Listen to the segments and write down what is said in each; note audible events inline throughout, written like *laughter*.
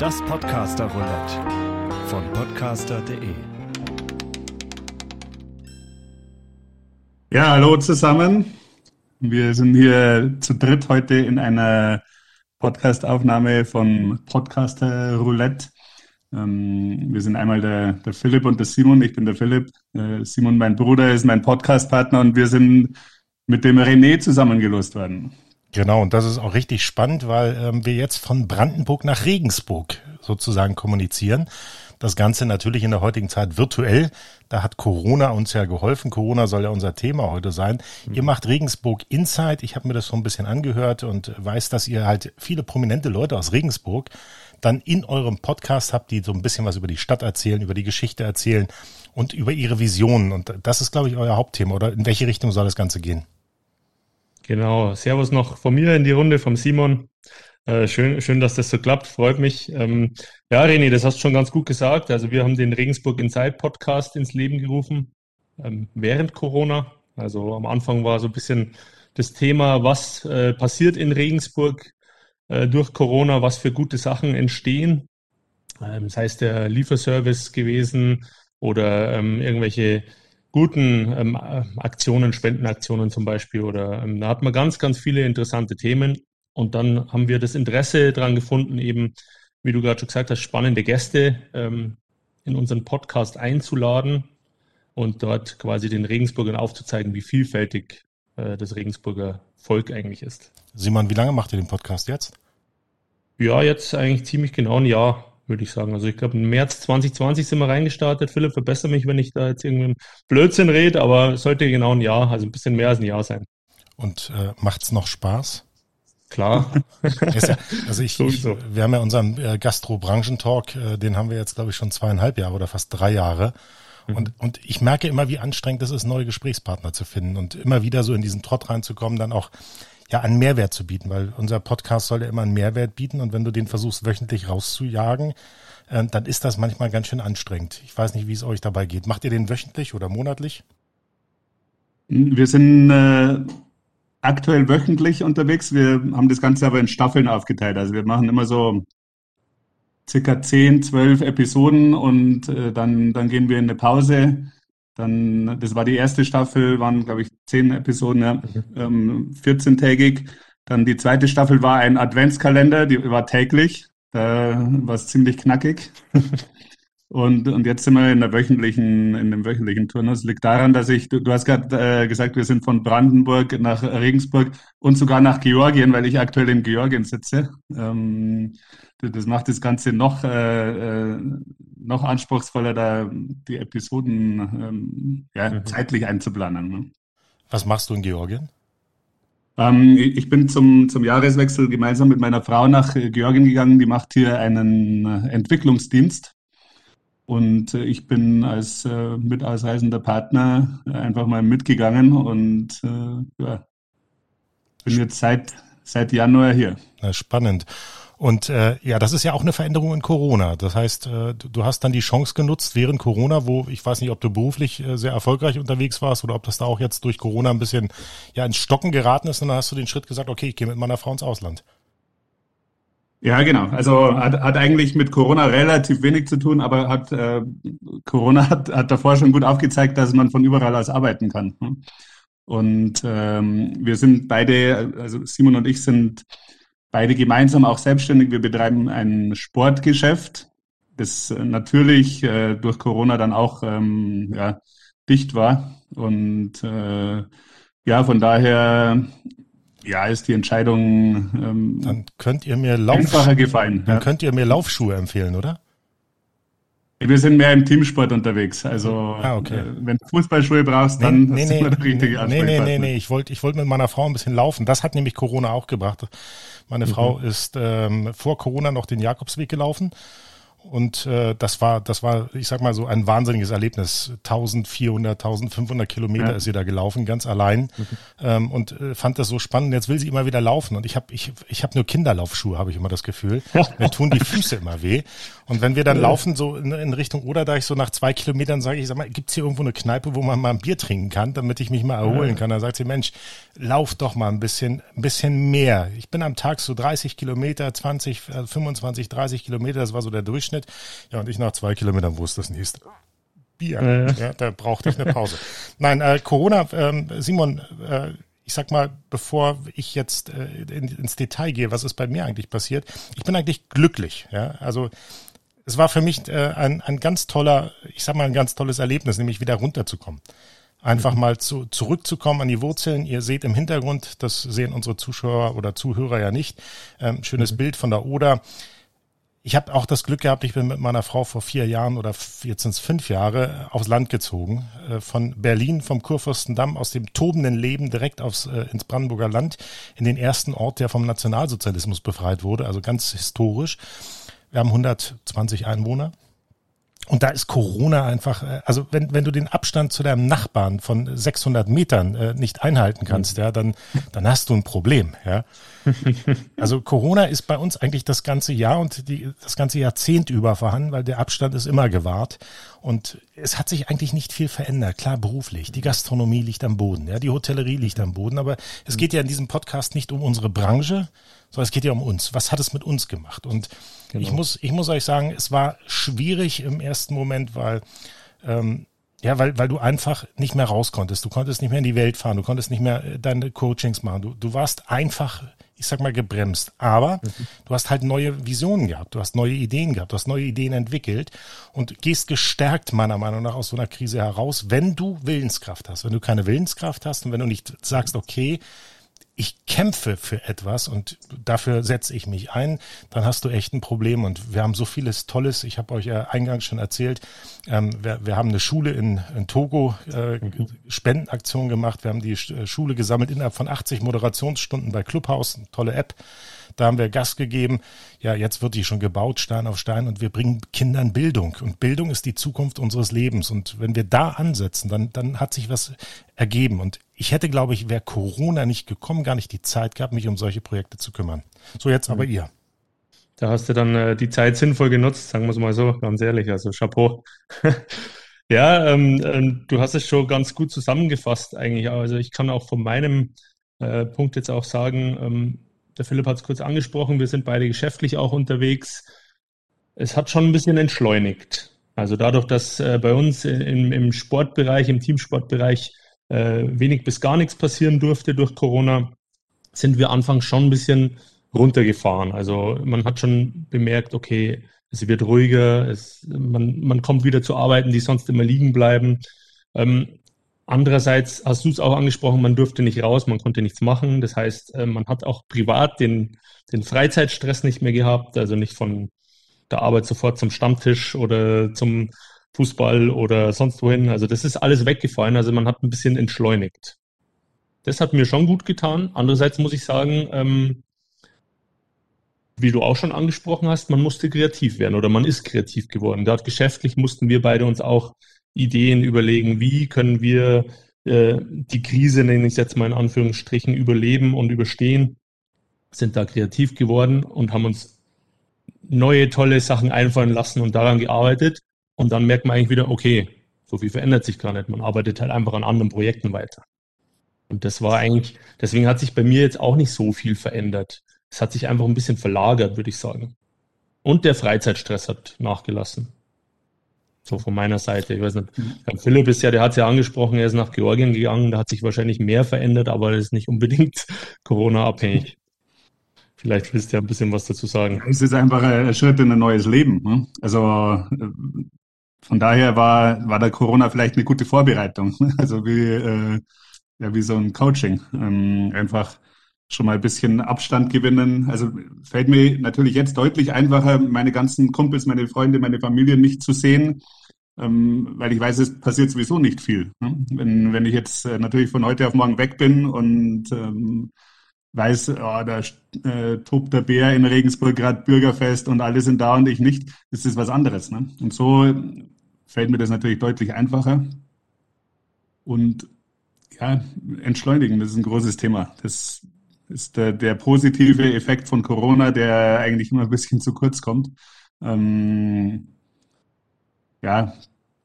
Das Podcaster Roulette von podcaster.de. Ja, hallo zusammen. Wir sind hier zu dritt heute in einer Podcastaufnahme von Podcaster Roulette. Ähm, wir sind einmal der, der Philipp und der Simon. Ich bin der Philipp. Äh, Simon, mein Bruder, ist mein Podcastpartner und wir sind mit dem René zusammengelost worden. Genau, und das ist auch richtig spannend, weil ähm, wir jetzt von Brandenburg nach Regensburg sozusagen kommunizieren. Das Ganze natürlich in der heutigen Zeit virtuell. Da hat Corona uns ja geholfen. Corona soll ja unser Thema heute sein. Mhm. Ihr macht Regensburg Insight. Ich habe mir das so ein bisschen angehört und weiß, dass ihr halt viele prominente Leute aus Regensburg dann in eurem Podcast habt, die so ein bisschen was über die Stadt erzählen, über die Geschichte erzählen und über ihre Visionen. Und das ist, glaube ich, euer Hauptthema. Oder in welche Richtung soll das Ganze gehen? Genau, Servus noch von mir in die Runde, vom Simon. Äh, schön, schön, dass das so klappt, freut mich. Ähm, ja, René, das hast du schon ganz gut gesagt. Also wir haben den Regensburg Inside Podcast ins Leben gerufen ähm, während Corona. Also am Anfang war so ein bisschen das Thema, was äh, passiert in Regensburg äh, durch Corona, was für gute Sachen entstehen. Ähm, sei es der Lieferservice gewesen oder ähm, irgendwelche guten ähm, Aktionen, Spendenaktionen zum Beispiel. Oder ähm, da hat man ganz, ganz viele interessante Themen. Und dann haben wir das Interesse daran gefunden, eben, wie du gerade schon gesagt hast, spannende Gäste ähm, in unseren Podcast einzuladen und dort quasi den Regensburgern aufzuzeigen, wie vielfältig äh, das Regensburger Volk eigentlich ist. Simon, wie lange macht ihr den Podcast jetzt? Ja, jetzt eigentlich ziemlich genau ein Jahr würde ich sagen. Also ich glaube, im März 2020 sind wir reingestartet. Philipp, verbessere mich, wenn ich da jetzt irgendwie Blödsinn rede, aber sollte genau ein Jahr, also ein bisschen mehr als ein Jahr sein. Und äh, macht's noch Spaß? Klar. *laughs* ja, also ich, ich, wir haben ja unseren äh, Gastro-Branchen-Talk, äh, den haben wir jetzt, glaube ich, schon zweieinhalb Jahre oder fast drei Jahre. Mhm. Und, und ich merke immer, wie anstrengend es ist, neue Gesprächspartner zu finden und immer wieder so in diesen Trott reinzukommen, dann auch ja einen Mehrwert zu bieten, weil unser Podcast soll ja immer einen Mehrwert bieten und wenn du den versuchst wöchentlich rauszujagen, äh, dann ist das manchmal ganz schön anstrengend. Ich weiß nicht, wie es euch dabei geht. Macht ihr den wöchentlich oder monatlich? Wir sind äh, aktuell wöchentlich unterwegs. Wir haben das Ganze aber in Staffeln aufgeteilt. Also wir machen immer so circa 10, 12 Episoden und äh, dann, dann gehen wir in eine Pause dann, das war die erste Staffel, waren, glaube ich, zehn Episoden, ja, ähm, 14-tägig. Dann die zweite Staffel war ein Adventskalender, die war täglich. Da war es ziemlich knackig. *laughs* Und, und jetzt sind wir in der wöchentlichen, in dem wöchentlichen Turnus. Liegt daran, dass ich, du, du hast gerade äh, gesagt, wir sind von Brandenburg nach Regensburg und sogar nach Georgien, weil ich aktuell in Georgien sitze. Ähm, das macht das Ganze noch, äh, äh, noch anspruchsvoller, da die Episoden ähm, ja, mhm. zeitlich einzuplanen. Ne? Was machst du in Georgien? Ähm, ich bin zum, zum Jahreswechsel gemeinsam mit meiner Frau nach Georgien gegangen. Die macht hier einen Entwicklungsdienst und äh, ich bin als äh, mit ausreisender Partner einfach mal mitgegangen und äh, ja, bin jetzt seit, seit Januar hier. Na, spannend. Und äh, ja, das ist ja auch eine Veränderung in Corona. Das heißt, äh, du hast dann die Chance genutzt während Corona, wo ich weiß nicht, ob du beruflich äh, sehr erfolgreich unterwegs warst oder ob das da auch jetzt durch Corona ein bisschen ja ins Stocken geraten ist. Und dann hast du den Schritt gesagt, okay, ich gehe mit meiner Frau ins Ausland. Ja, genau. Also hat, hat eigentlich mit Corona relativ wenig zu tun, aber hat äh, Corona hat, hat davor schon gut aufgezeigt, dass man von überall aus arbeiten kann. Und ähm, wir sind beide, also Simon und ich sind beide gemeinsam auch selbstständig. Wir betreiben ein Sportgeschäft, das natürlich äh, durch Corona dann auch ähm, ja, dicht war. Und äh, ja, von daher ja, ist die Entscheidung ähm, dann könnt ihr mir Lauf einfacher gefallen. Dann ja. könnt ihr mir Laufschuhe empfehlen, oder? Wir sind mehr im Teamsport unterwegs. Also ah, okay. äh, wenn du Fußballschuhe brauchst, dann nee, nee, nee, der richtige Nee, nee, nee, nee. Ich wollte ich wollte mit meiner Frau ein bisschen laufen. Das hat nämlich Corona auch gebracht. Meine mhm. Frau ist ähm, vor Corona noch den Jakobsweg gelaufen Und äh, das war, das war, ich sag mal so ein wahnsinniges Erlebnis. 1400, 1500 Kilometer ja. ist sie da gelaufen, ganz allein mhm. ähm, und äh, fand das so spannend. Jetzt will sie immer wieder laufen und ich habe ich, ich hab nur Kinderlaufschuhe, habe ich immer das Gefühl. *laughs* Mir tun die Füße immer weh. Und wenn wir dann laufen so in, in Richtung Oderdeich, so nach zwei Kilometern sage ich, sag mal, gibt's hier irgendwo eine Kneipe, wo man mal ein Bier trinken kann, damit ich mich mal erholen kann? Dann sagt sie, Mensch, lauf doch mal ein bisschen, ein bisschen mehr. Ich bin am Tag so 30 Kilometer, 20, 25, 30 Kilometer, das war so der Durchschnitt. Ja, und ich nach zwei Kilometern wusste das nächste. Bier. Ja. ja, da brauchte ich eine Pause. Nein, äh, Corona, ähm, Simon, äh, ich sag mal, bevor ich jetzt äh, in, ins Detail gehe, was ist bei mir eigentlich passiert? Ich bin eigentlich glücklich. Ja, also es war für mich äh, ein, ein ganz toller, ich sag mal, ein ganz tolles Erlebnis, nämlich wieder runterzukommen. Einfach mhm. mal zu, zurückzukommen an die Wurzeln. Ihr seht im Hintergrund, das sehen unsere Zuschauer oder Zuhörer ja nicht, ähm, schönes mhm. Bild von der Oder. Ich habe auch das Glück gehabt, ich bin mit meiner Frau vor vier Jahren oder jetzt sind es fünf Jahre aufs Land gezogen. Äh, von Berlin, vom Kurfürstendamm, aus dem tobenden Leben direkt aufs, äh, ins Brandenburger Land, in den ersten Ort, der vom Nationalsozialismus befreit wurde, also ganz historisch. Wir haben 120 Einwohner. Und da ist Corona einfach, äh, also wenn, wenn du den Abstand zu deinem Nachbarn von 600 Metern äh, nicht einhalten kannst, ja, dann, dann hast du ein Problem, ja. *laughs* Also Corona ist bei uns eigentlich das ganze Jahr und die, das ganze Jahrzehnt über vorhanden, weil der Abstand ist immer gewahrt. Und es hat sich eigentlich nicht viel verändert. Klar, beruflich. Die Gastronomie liegt am Boden, ja, die Hotellerie liegt am Boden. Aber es geht ja in diesem Podcast nicht um unsere Branche, sondern es geht ja um uns. Was hat es mit uns gemacht? Und genau. ich muss, ich muss euch sagen, es war schwierig im ersten Moment, weil, ähm, ja, weil, weil du einfach nicht mehr raus konntest. Du konntest nicht mehr in die Welt fahren. Du konntest nicht mehr äh, deine Coachings machen. Du, du warst einfach, ich sag mal, gebremst. Aber mhm. du hast halt neue Visionen gehabt. Du hast neue Ideen gehabt. Du hast neue Ideen entwickelt und gehst gestärkt meiner Meinung nach aus so einer Krise heraus, wenn du Willenskraft hast. Wenn du keine Willenskraft hast und wenn du nicht sagst, okay, ich kämpfe für etwas und dafür setze ich mich ein, dann hast du echt ein Problem. Und wir haben so vieles Tolles. Ich habe euch ja eingangs schon erzählt, ähm, wir, wir, haben eine Schule in, in Togo, äh. Spendenaktion gemacht. Wir haben die äh, Schule gesammelt innerhalb von 80 Moderationsstunden bei Clubhouse, tolle App. Da haben wir Gas gegeben. Ja, jetzt wird die schon gebaut, Stein auf Stein, und wir bringen Kindern Bildung. Und Bildung ist die Zukunft unseres Lebens. Und wenn wir da ansetzen, dann, dann hat sich was ergeben. Und ich hätte, glaube ich, wäre Corona nicht gekommen, gar nicht die Zeit gehabt, mich um solche Projekte zu kümmern. So, jetzt aber mhm. ihr. Da hast du dann äh, die Zeit sinnvoll genutzt, sagen wir es mal so, ganz ehrlich. Also Chapeau. *laughs* ja, ähm, ähm, du hast es schon ganz gut zusammengefasst eigentlich. Also ich kann auch von meinem äh, Punkt jetzt auch sagen, ähm, der Philipp hat es kurz angesprochen, wir sind beide geschäftlich auch unterwegs. Es hat schon ein bisschen entschleunigt. Also dadurch, dass äh, bei uns im, im, Sportbereich, im Teamsportbereich äh, wenig bis gar nichts passieren durfte durch Corona, sind wir anfangs schon ein bisschen runtergefahren. Also man hat schon bemerkt, okay, es wird ruhiger, es, man, man kommt wieder zu Arbeiten, die sonst immer liegen bleiben. Ähm, Andererseits hast du es auch angesprochen, man durfte nicht raus, man konnte nichts machen. Das heißt, äh, man hat auch privat den, den Freizeitstress nicht mehr gehabt, also nicht von der Arbeit sofort zum Stammtisch oder zum Fußball oder sonst wohin. Also das ist alles weggefallen. Also man hat ein bisschen entschleunigt. Das hat mir schon gut getan. Andererseits muss ich sagen, ähm, wie du auch schon angesprochen hast, man musste kreativ werden oder man ist kreativ geworden. Dort geschäftlich mussten wir beide uns auch Ideen überlegen, wie können wir äh, die Krise, nenne ich es jetzt mal in Anführungsstrichen, überleben und überstehen, sind da kreativ geworden und haben uns neue tolle Sachen einfallen lassen und daran gearbeitet. Und dann merkt man eigentlich wieder, okay, so viel verändert sich gar nicht. Man arbeitet halt einfach an anderen Projekten weiter. Und das war eigentlich, deswegen hat sich bei mir jetzt auch nicht so viel verändert. Es hat sich einfach ein bisschen verlagert, würde ich sagen. Und der Freizeitstress hat nachgelassen. So von meiner Seite. Ich weiß nicht. Herr Philipp ist ja, der hat es ja angesprochen, er ist nach Georgien gegangen, da hat sich wahrscheinlich mehr verändert, aber das ist nicht unbedingt *laughs* Corona-abhängig. Vielleicht willst du ja ein bisschen was dazu sagen. Es ist einfach ein Schritt in ein neues Leben. Ne? Also äh, von daher war, war der Corona vielleicht eine gute Vorbereitung. *laughs* Also wie, äh, ja, wie so ein Coaching. Ähm, einfach schon mal ein bisschen Abstand gewinnen. Also fällt mir natürlich jetzt deutlich einfacher, meine ganzen Kumpels, meine Freunde, meine Familie nicht zu sehen, ähm, weil ich weiß, es passiert sowieso nicht viel. Ne? Wenn, wenn ich jetzt äh, natürlich von heute auf morgen weg bin und ähm, weiß, oh, da äh, tobt der Bär in Regensburg gerade Bürgerfest und alle sind da und ich nicht, das ist was anderes. Ne? Und so fällt mir das natürlich deutlich einfacher. Und ja, entschleunigen, das ist ein großes Thema. Das ist der, der positive Effekt von Corona, der eigentlich immer ein bisschen zu kurz kommt. Ähm, ja,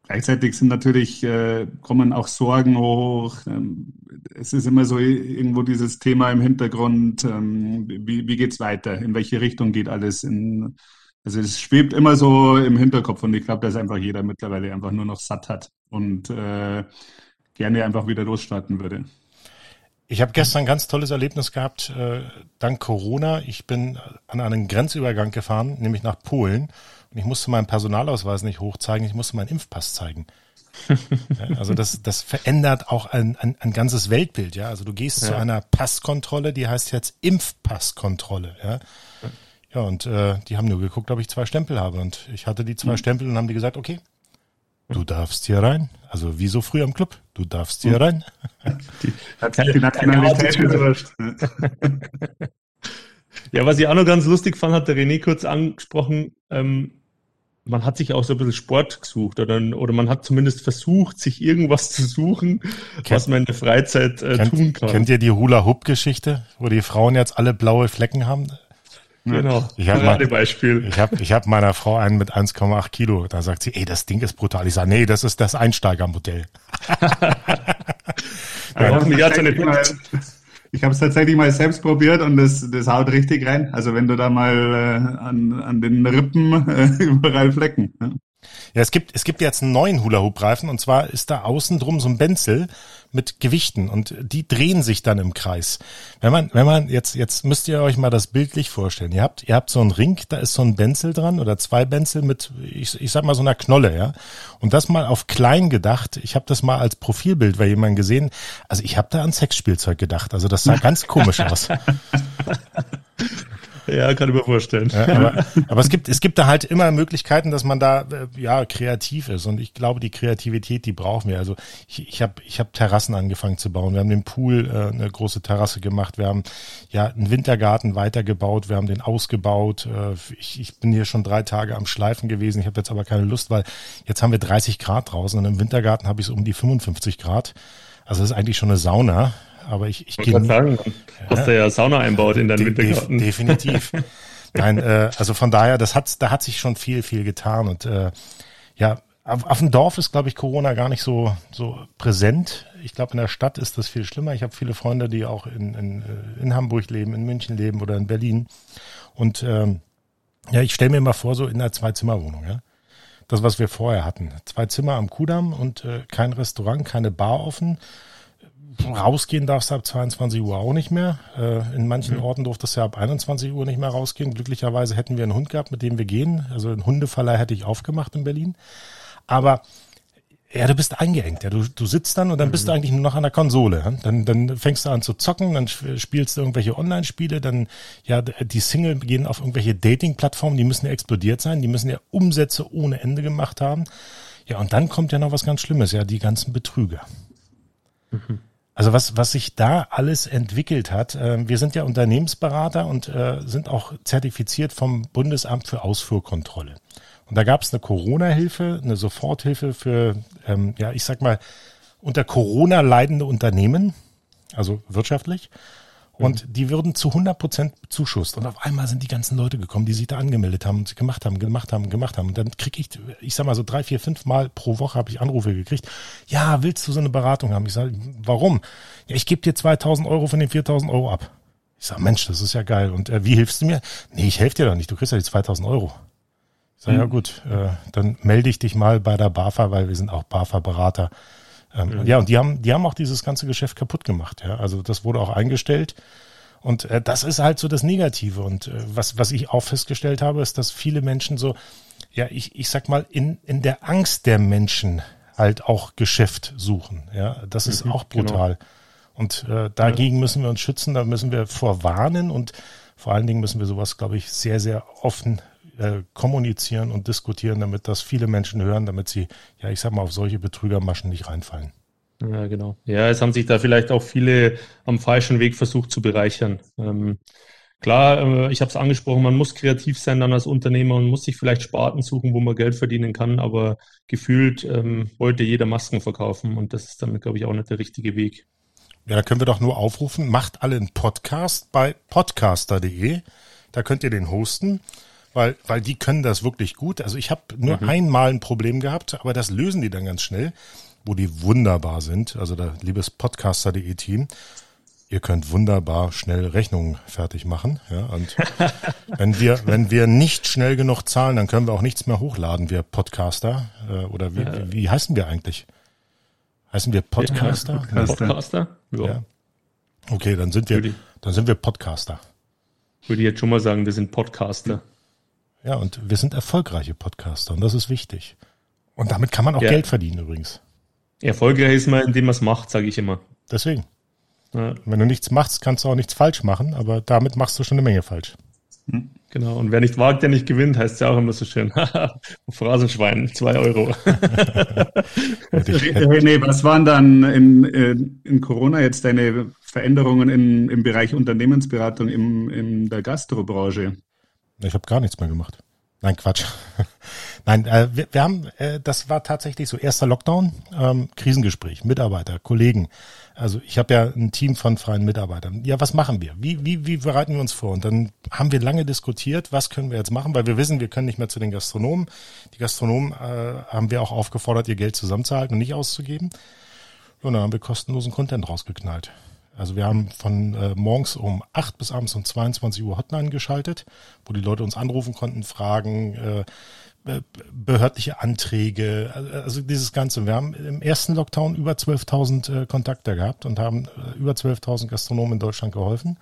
gleichzeitig sind natürlich, äh, kommen auch Sorgen hoch. Ähm, es ist immer so irgendwo dieses Thema im Hintergrund, ähm, wie, wie geht's weiter? In welche Richtung geht alles? In, also es schwebt immer so im Hinterkopf und ich glaube, dass einfach jeder mittlerweile einfach nur noch satt hat und äh, gerne einfach wieder losstarten würde. Ich habe gestern ein ganz tolles Erlebnis gehabt, äh, dank Corona. Ich bin an einen Grenzübergang gefahren, nämlich nach Polen. Und ich musste meinen Personalausweis nicht hochzeigen, ich musste meinen Impfpass zeigen. *laughs* also das, das verändert auch ein, ein, ein ganzes Weltbild, ja. Also du gehst ja. zu einer Passkontrolle, die heißt jetzt Impfpasskontrolle, ja. Ja, und äh, die haben nur geguckt, ob ich zwei Stempel habe. Und ich hatte die zwei mhm. Stempel und haben die gesagt, okay, du darfst hier rein. Also wie so früh am Club, du darfst hier mhm. rein. Die, die *laughs* Nationalität ist Ja, was ich auch noch ganz lustig fand, hat der René kurz angesprochen, ähm, man hat sich auch so ein bisschen Sport gesucht oder, oder man hat zumindest versucht, sich irgendwas zu suchen, kennt, was man in der Freizeit äh, kennt, tun kann. Kennt ihr die Hula-Hoop-Geschichte, wo die Frauen jetzt alle blaue Flecken haben? Genau, ich habe Beispiel. Ich hab meiner Frau einen mit 1,8 Kilo. Da sagt sie, ey, das Ding ist brutal. Ich sage, nee, das ist das Einsteigermodell. *laughs* ich habe es tatsächlich mal selbst probiert und das, das haut richtig rein. Also wenn du da mal äh, an, an den Rippen äh, *laughs* überall Flecken. Ja, es gibt, es gibt jetzt einen neuen Hula-Hoop-Reifen und zwar ist da außen drum so ein Benzel mit Gewichten und die drehen sich dann im Kreis. Wenn man, wenn man jetzt, jetzt müsst ihr euch mal das bildlich vorstellen. Ihr habt, ihr habt so einen Ring, da ist so ein Benzel dran oder zwei Benzel mit, ich, ich sag mal so einer Knolle, ja. Und das mal auf klein gedacht. Ich habe das mal als Profilbild bei jemandem gesehen. Also ich habe da an Sexspielzeug gedacht. Also das sah *laughs* ganz komisch aus. *laughs* Ja, kann ich mir vorstellen. Ja, aber, aber, es gibt, es gibt da halt immer Möglichkeiten, dass man da äh, ja kreativ ist. Und ich glaube, die Kreativität, die brauchen wir. Also ich, ich habe ich hab Terrassen angefangen zu bauen. Wir haben den Pool äh, eine große Terrasse gemacht. Wir haben ja einen Wintergarten weitergebaut. Wir haben den ausgebaut. Äh, ich, ich bin hier schon drei Tage am Schleifen gewesen. Ich habe jetzt aber keine Lust, weil jetzt haben wir 30 Grad draußen und im Wintergarten habe ich so um die 55 Grad. Also das ist eigentlich schon eine Sauna aber ich, ich, gehe. sagen, hast ja, du ja Sauna einbaut in deinen de Wintergarten. definitiv. *laughs* Nein, äh, also von daher, das hat, da hat sich schon viel, viel getan und äh, ja, auf, auf dem Dorf ist, glaube ich, Corona gar nicht so so präsent. Ich glaube, in der Stadt ist das viel schlimmer. Ich habe viele Freunde, die auch in, in, äh, in Hamburg leben, in München leben oder in Berlin. Und ähm, ja, ich stelle mir mal vor, so in einer Zwei-Zimmer-Wohnung, ja. Das, was wir vorher hatten. Zwei Zimmer am Kudamm und äh, kein Restaurant, keine Bar offen rausgehen darfst du ab 22 Uhr auch nicht mehr. Äh, in manchen mhm. Orten durftest du ja ab 21 Uhr nicht mehr rausgehen. Glücklicherweise hätten wir einen Hund gehabt, mit dem wir gehen. Also einen Hundeverleih hätte ich aufgemacht in Berlin. Aber ja, du bist eingeengt. Ja, du, du sitzt dann und dann bist du mhm. eigentlich nur noch an der Konsole. Dann, dann fängst du an zu zocken, dann spielst du irgendwelche Online-Spiele, dann ja die Single gehen auf irgendwelche Dating-Plattformen, die müssen ja explodiert sein, die müssen ja Umsätze ohne Ende gemacht haben. Ja, und dann kommt ja noch was ganz Schlimmes, ja, die ganzen Betrüger. Mhm. Also was, was sich da alles entwickelt hat, äh, wir sind ja Unternehmensberater und äh, sind auch zertifiziert vom Bundesamt für Ausfuhrkontrolle. Und da gab es eine Corona-Hilfe, eine Soforthilfe für, ähm, ja, ich sag mal, unter Corona leidende Unternehmen, also wirtschaftlich. Und mhm. die würden zu 100 Prozent bezuschusst. Und auf einmal sind die ganzen Leute gekommen, die sich da angemeldet haben und gemacht haben, gemacht haben, gemacht haben. Und dann kriege ich, ich sag mal so drei, vier, fünf Mal pro Woche habe ich Anrufe gekriegt. Ja, willst du so eine Beratung haben? Ich sage, warum? Ja, ich gebe dir 2000 Euro von den 4000 Euro ab. Ich sage, Mensch, das ist ja geil. Und äh, wie hilfst du mir? Nee, ich helfe dir doch nicht. Du kriegst ja die 2000 Euro. Ich sage, mhm. ja gut, äh, dann melde ich dich mal bei der BAFA, weil wir sind auch BAFA-Berater. Ähm, mhm. Ja, und die haben, die haben auch dieses ganze Geschäft kaputt gemacht. Ja, also das wurde auch eingestellt. Und äh, das ist halt so das Negative. Und äh, was, was ich auch festgestellt habe, ist, dass viele Menschen so, ja, ich, ich sag mal, in, in der Angst der Menschen halt auch Geschäft suchen. Ja, das ist mhm, auch genau. brutal. Genau. Und äh, dagegen ja. müssen wir uns schützen, da müssen wir vorwarnen und vor allen Dingen müssen wir sowas, glaube ich, sehr, sehr offen äh, kommunizieren und diskutieren, damit das viele Menschen hören, damit sie, ja, ich sag mal, auf solche Betrügermaschen nicht reinfallen. Ja, genau. Ja, es haben sich da vielleicht auch viele am falschen Weg versucht zu bereichern. Ähm, klar, äh, ich habe es angesprochen, man muss kreativ sein dann als Unternehmer und muss sich vielleicht Sparten suchen, wo man Geld verdienen kann, aber gefühlt ähm, wollte jeder Masken verkaufen und das ist dann, glaube ich, auch nicht der richtige Weg. Ja, da können wir doch nur aufrufen, macht alle einen Podcast bei podcaster.de. Da könnt ihr den hosten, weil, weil die können das wirklich gut. Also ich habe nur mhm. einmal ein Problem gehabt, aber das lösen die dann ganz schnell wo die wunderbar sind. Also da, liebes Podcaster.de Team, ihr könnt wunderbar schnell Rechnungen fertig machen. Ja, und *laughs* wenn wir, wenn wir nicht schnell genug zahlen, dann können wir auch nichts mehr hochladen, wir Podcaster. Äh, oder wie, ja. wie, wie heißen wir eigentlich? Heißen wir Podcaster? Ja, Podcaster? Podcaster? Ja. ja. Okay, dann sind wir, dann sind wir Podcaster. Würde ich jetzt schon mal sagen, wir sind Podcaster. Ja, und wir sind erfolgreiche Podcaster und das ist wichtig. Und damit kann man auch ja. Geld verdienen übrigens. Erfolgreich ist man, indem man es macht, sage ich immer. Deswegen. Ja. Wenn du nichts machst, kannst du auch nichts falsch machen, aber damit machst du schon eine Menge falsch. Hm. Genau, und wer nicht wagt, der nicht gewinnt, heißt ja auch immer so schön. *laughs* Phrasenschwein, zwei Euro. *laughs* nee, was waren dann in, äh, in Corona jetzt deine Veränderungen in, im Bereich Unternehmensberatung im, in der Gastrobranche? Ich habe gar nichts mehr gemacht. Nein, Quatsch. *laughs* Nein, äh, wir, wir haben, äh, das war tatsächlich so erster Lockdown, ähm, Krisengespräch, Mitarbeiter, Kollegen. Also ich habe ja ein Team von freien Mitarbeitern. Ja, was machen wir? Wie, wie, wie bereiten wir uns vor? Und dann haben wir lange diskutiert, was können wir jetzt machen, weil wir wissen, wir können nicht mehr zu den Gastronomen. Die Gastronomen äh, haben wir auch aufgefordert, ihr Geld zusammenzuhalten und nicht auszugeben. Und dann haben wir kostenlosen Content rausgeknallt. Also wir haben von äh, morgens um 8 bis abends um 22 Uhr Hotline geschaltet, wo die Leute uns anrufen konnten, fragen, äh, behördliche Anträge, also dieses Ganze. Wir haben im ersten Lockdown über 12.000 äh, Kontakte gehabt und haben äh, über 12.000 Gastronomen in Deutschland geholfen.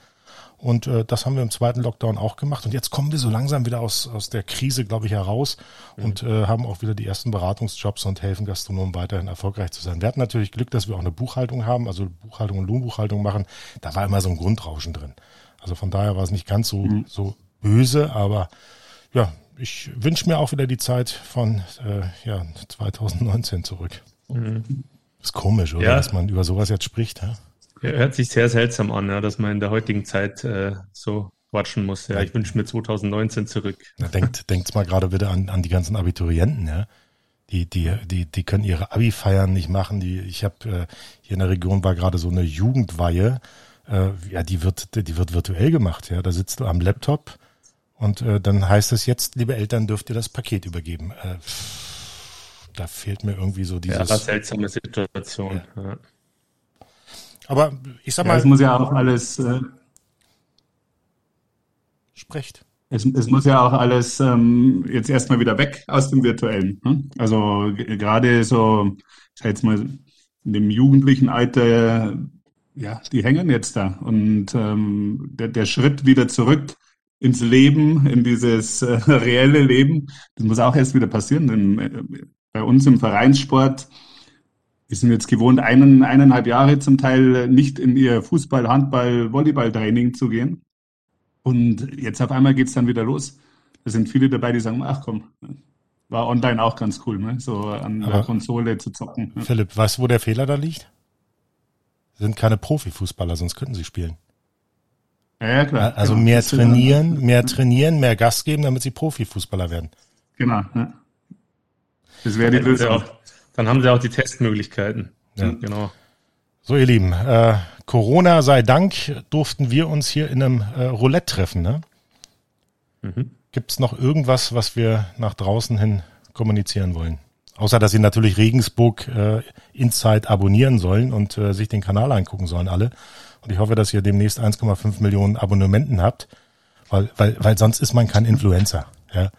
Und äh, das haben wir im zweiten Lockdown auch gemacht. Und jetzt kommen wir so langsam wieder aus, aus der Krise, glaube ich, heraus mhm. und äh, haben auch wieder die ersten Beratungsjobs und helfen Gastronomen weiterhin erfolgreich zu sein. Wir hatten natürlich Glück, dass wir auch eine Buchhaltung haben, also Buchhaltung und Lohnbuchhaltung machen. Da war immer so ein Grundrauschen drin. Also von daher war es nicht ganz so, mhm. so böse, aber ja, ich wünsche mir auch wieder die Zeit von äh, ja, 2019 zurück. Mhm. Ist komisch, oder? Ja. Dass man über sowas jetzt spricht. Ja? Ja hört sich sehr seltsam an, ja, dass man in der heutigen Zeit äh, so quatschen muss. Ja, ich wünsche mir 2019 zurück. Ja, denkt, *laughs* denkt mal gerade wieder an, an die ganzen Abiturienten, ja. Die, die, die, die können ihre Abi-Feiern nicht machen. Die, ich habe äh, hier in der Region war gerade so eine Jugendweihe. Äh, ja, die wird, die wird virtuell gemacht. Ja, da sitzt du am Laptop und äh, dann heißt es jetzt, liebe Eltern, dürft ihr das Paket übergeben. Äh, da fehlt mir irgendwie so dieses. Ja, seltsame Situation. Ja. Ja. Aber ich sag mal. Ja, es muss ja auch alles. Äh, sprecht. Es, es muss ja auch alles ähm, jetzt erstmal wieder weg aus dem Virtuellen. Ne? Also gerade so, ich sag jetzt mal, in dem jugendlichen Alter, ja, die hängen jetzt da. Und ähm, der, der Schritt wieder zurück ins Leben, in dieses äh, reelle Leben. Das muss auch erst wieder passieren, denn äh, bei uns im Vereinssport wir sind jetzt gewohnt, einen, eineinhalb Jahre zum Teil nicht in ihr Fußball, Handball, Volleyball-Training zu gehen. Und jetzt auf einmal geht's dann wieder los. Da sind viele dabei, die sagen, ach komm, war online auch ganz cool, ne? so an Aber der Konsole zu zocken. Ne? Philipp, weißt du, wo der Fehler da liegt? Sie sind keine Profifußballer, sonst könnten sie spielen. Ja, klar. Also genau. mehr trainieren, mehr trainieren, mehr Gas geben, damit sie Profifußballer werden. Genau. Ja. Das wäre die Lösung. Dann haben sie auch die Testmöglichkeiten. Ja. Genau. So, ihr Lieben, äh, Corona sei Dank durften wir uns hier in einem äh, Roulette treffen. Ne? Mhm. Gibt es noch irgendwas, was wir nach draußen hin kommunizieren wollen? Außer, dass sie natürlich Regensburg äh, Inside abonnieren sollen und äh, sich den Kanal angucken sollen alle. Und ich hoffe, dass ihr demnächst 1,5 Millionen Abonnementen habt, weil, weil, weil sonst ist man kein Influencer. Ja.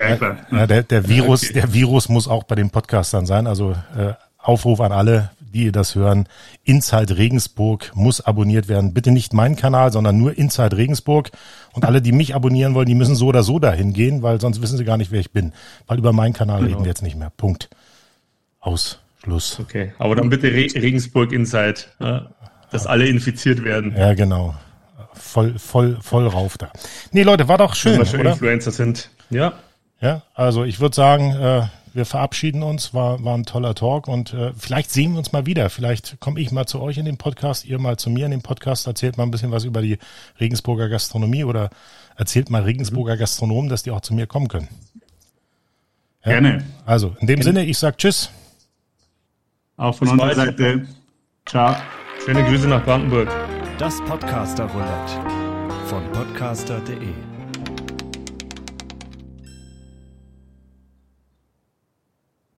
Ja, klar. Ja, der, der Virus, okay. der Virus muss auch bei den Podcastern sein. Also äh, Aufruf an alle, die ihr das hören. Inside Regensburg muss abonniert werden. Bitte nicht mein Kanal, sondern nur Inside Regensburg. Und alle, die mich abonnieren wollen, die müssen so oder so dahin gehen, weil sonst wissen sie gar nicht, wer ich bin. Weil über meinen Kanal genau. reden wir jetzt nicht mehr. Punkt. Aus. Schluss. Okay, aber dann bitte Regensburg Inside. Ja dass alle infiziert werden. Ja, genau. Voll, voll, voll rauf da. Nee, Leute, war doch schön, Dass wir oder? Influencer sind. Ja. Ja, also ich würde sagen, äh, wir verabschieden uns. War, war ein toller Talk und äh, vielleicht sehen wir uns mal wieder. Vielleicht komme ich mal zu euch in den Podcast, ihr mal zu mir in den Podcast, erzählt mal ein bisschen was über die Regensburger Gastronomie oder erzählt mal Regensburger mhm. Gastronomen, dass die auch zu mir kommen können. Ja? Gerne. Also, in dem Gerne. Sinne, ich sag Tschüss. Auch von Bis unserer bald. Seite. Ciao. Schöne Grüße nach Brandenburg. Das Podcaster Roulette von podcaster.de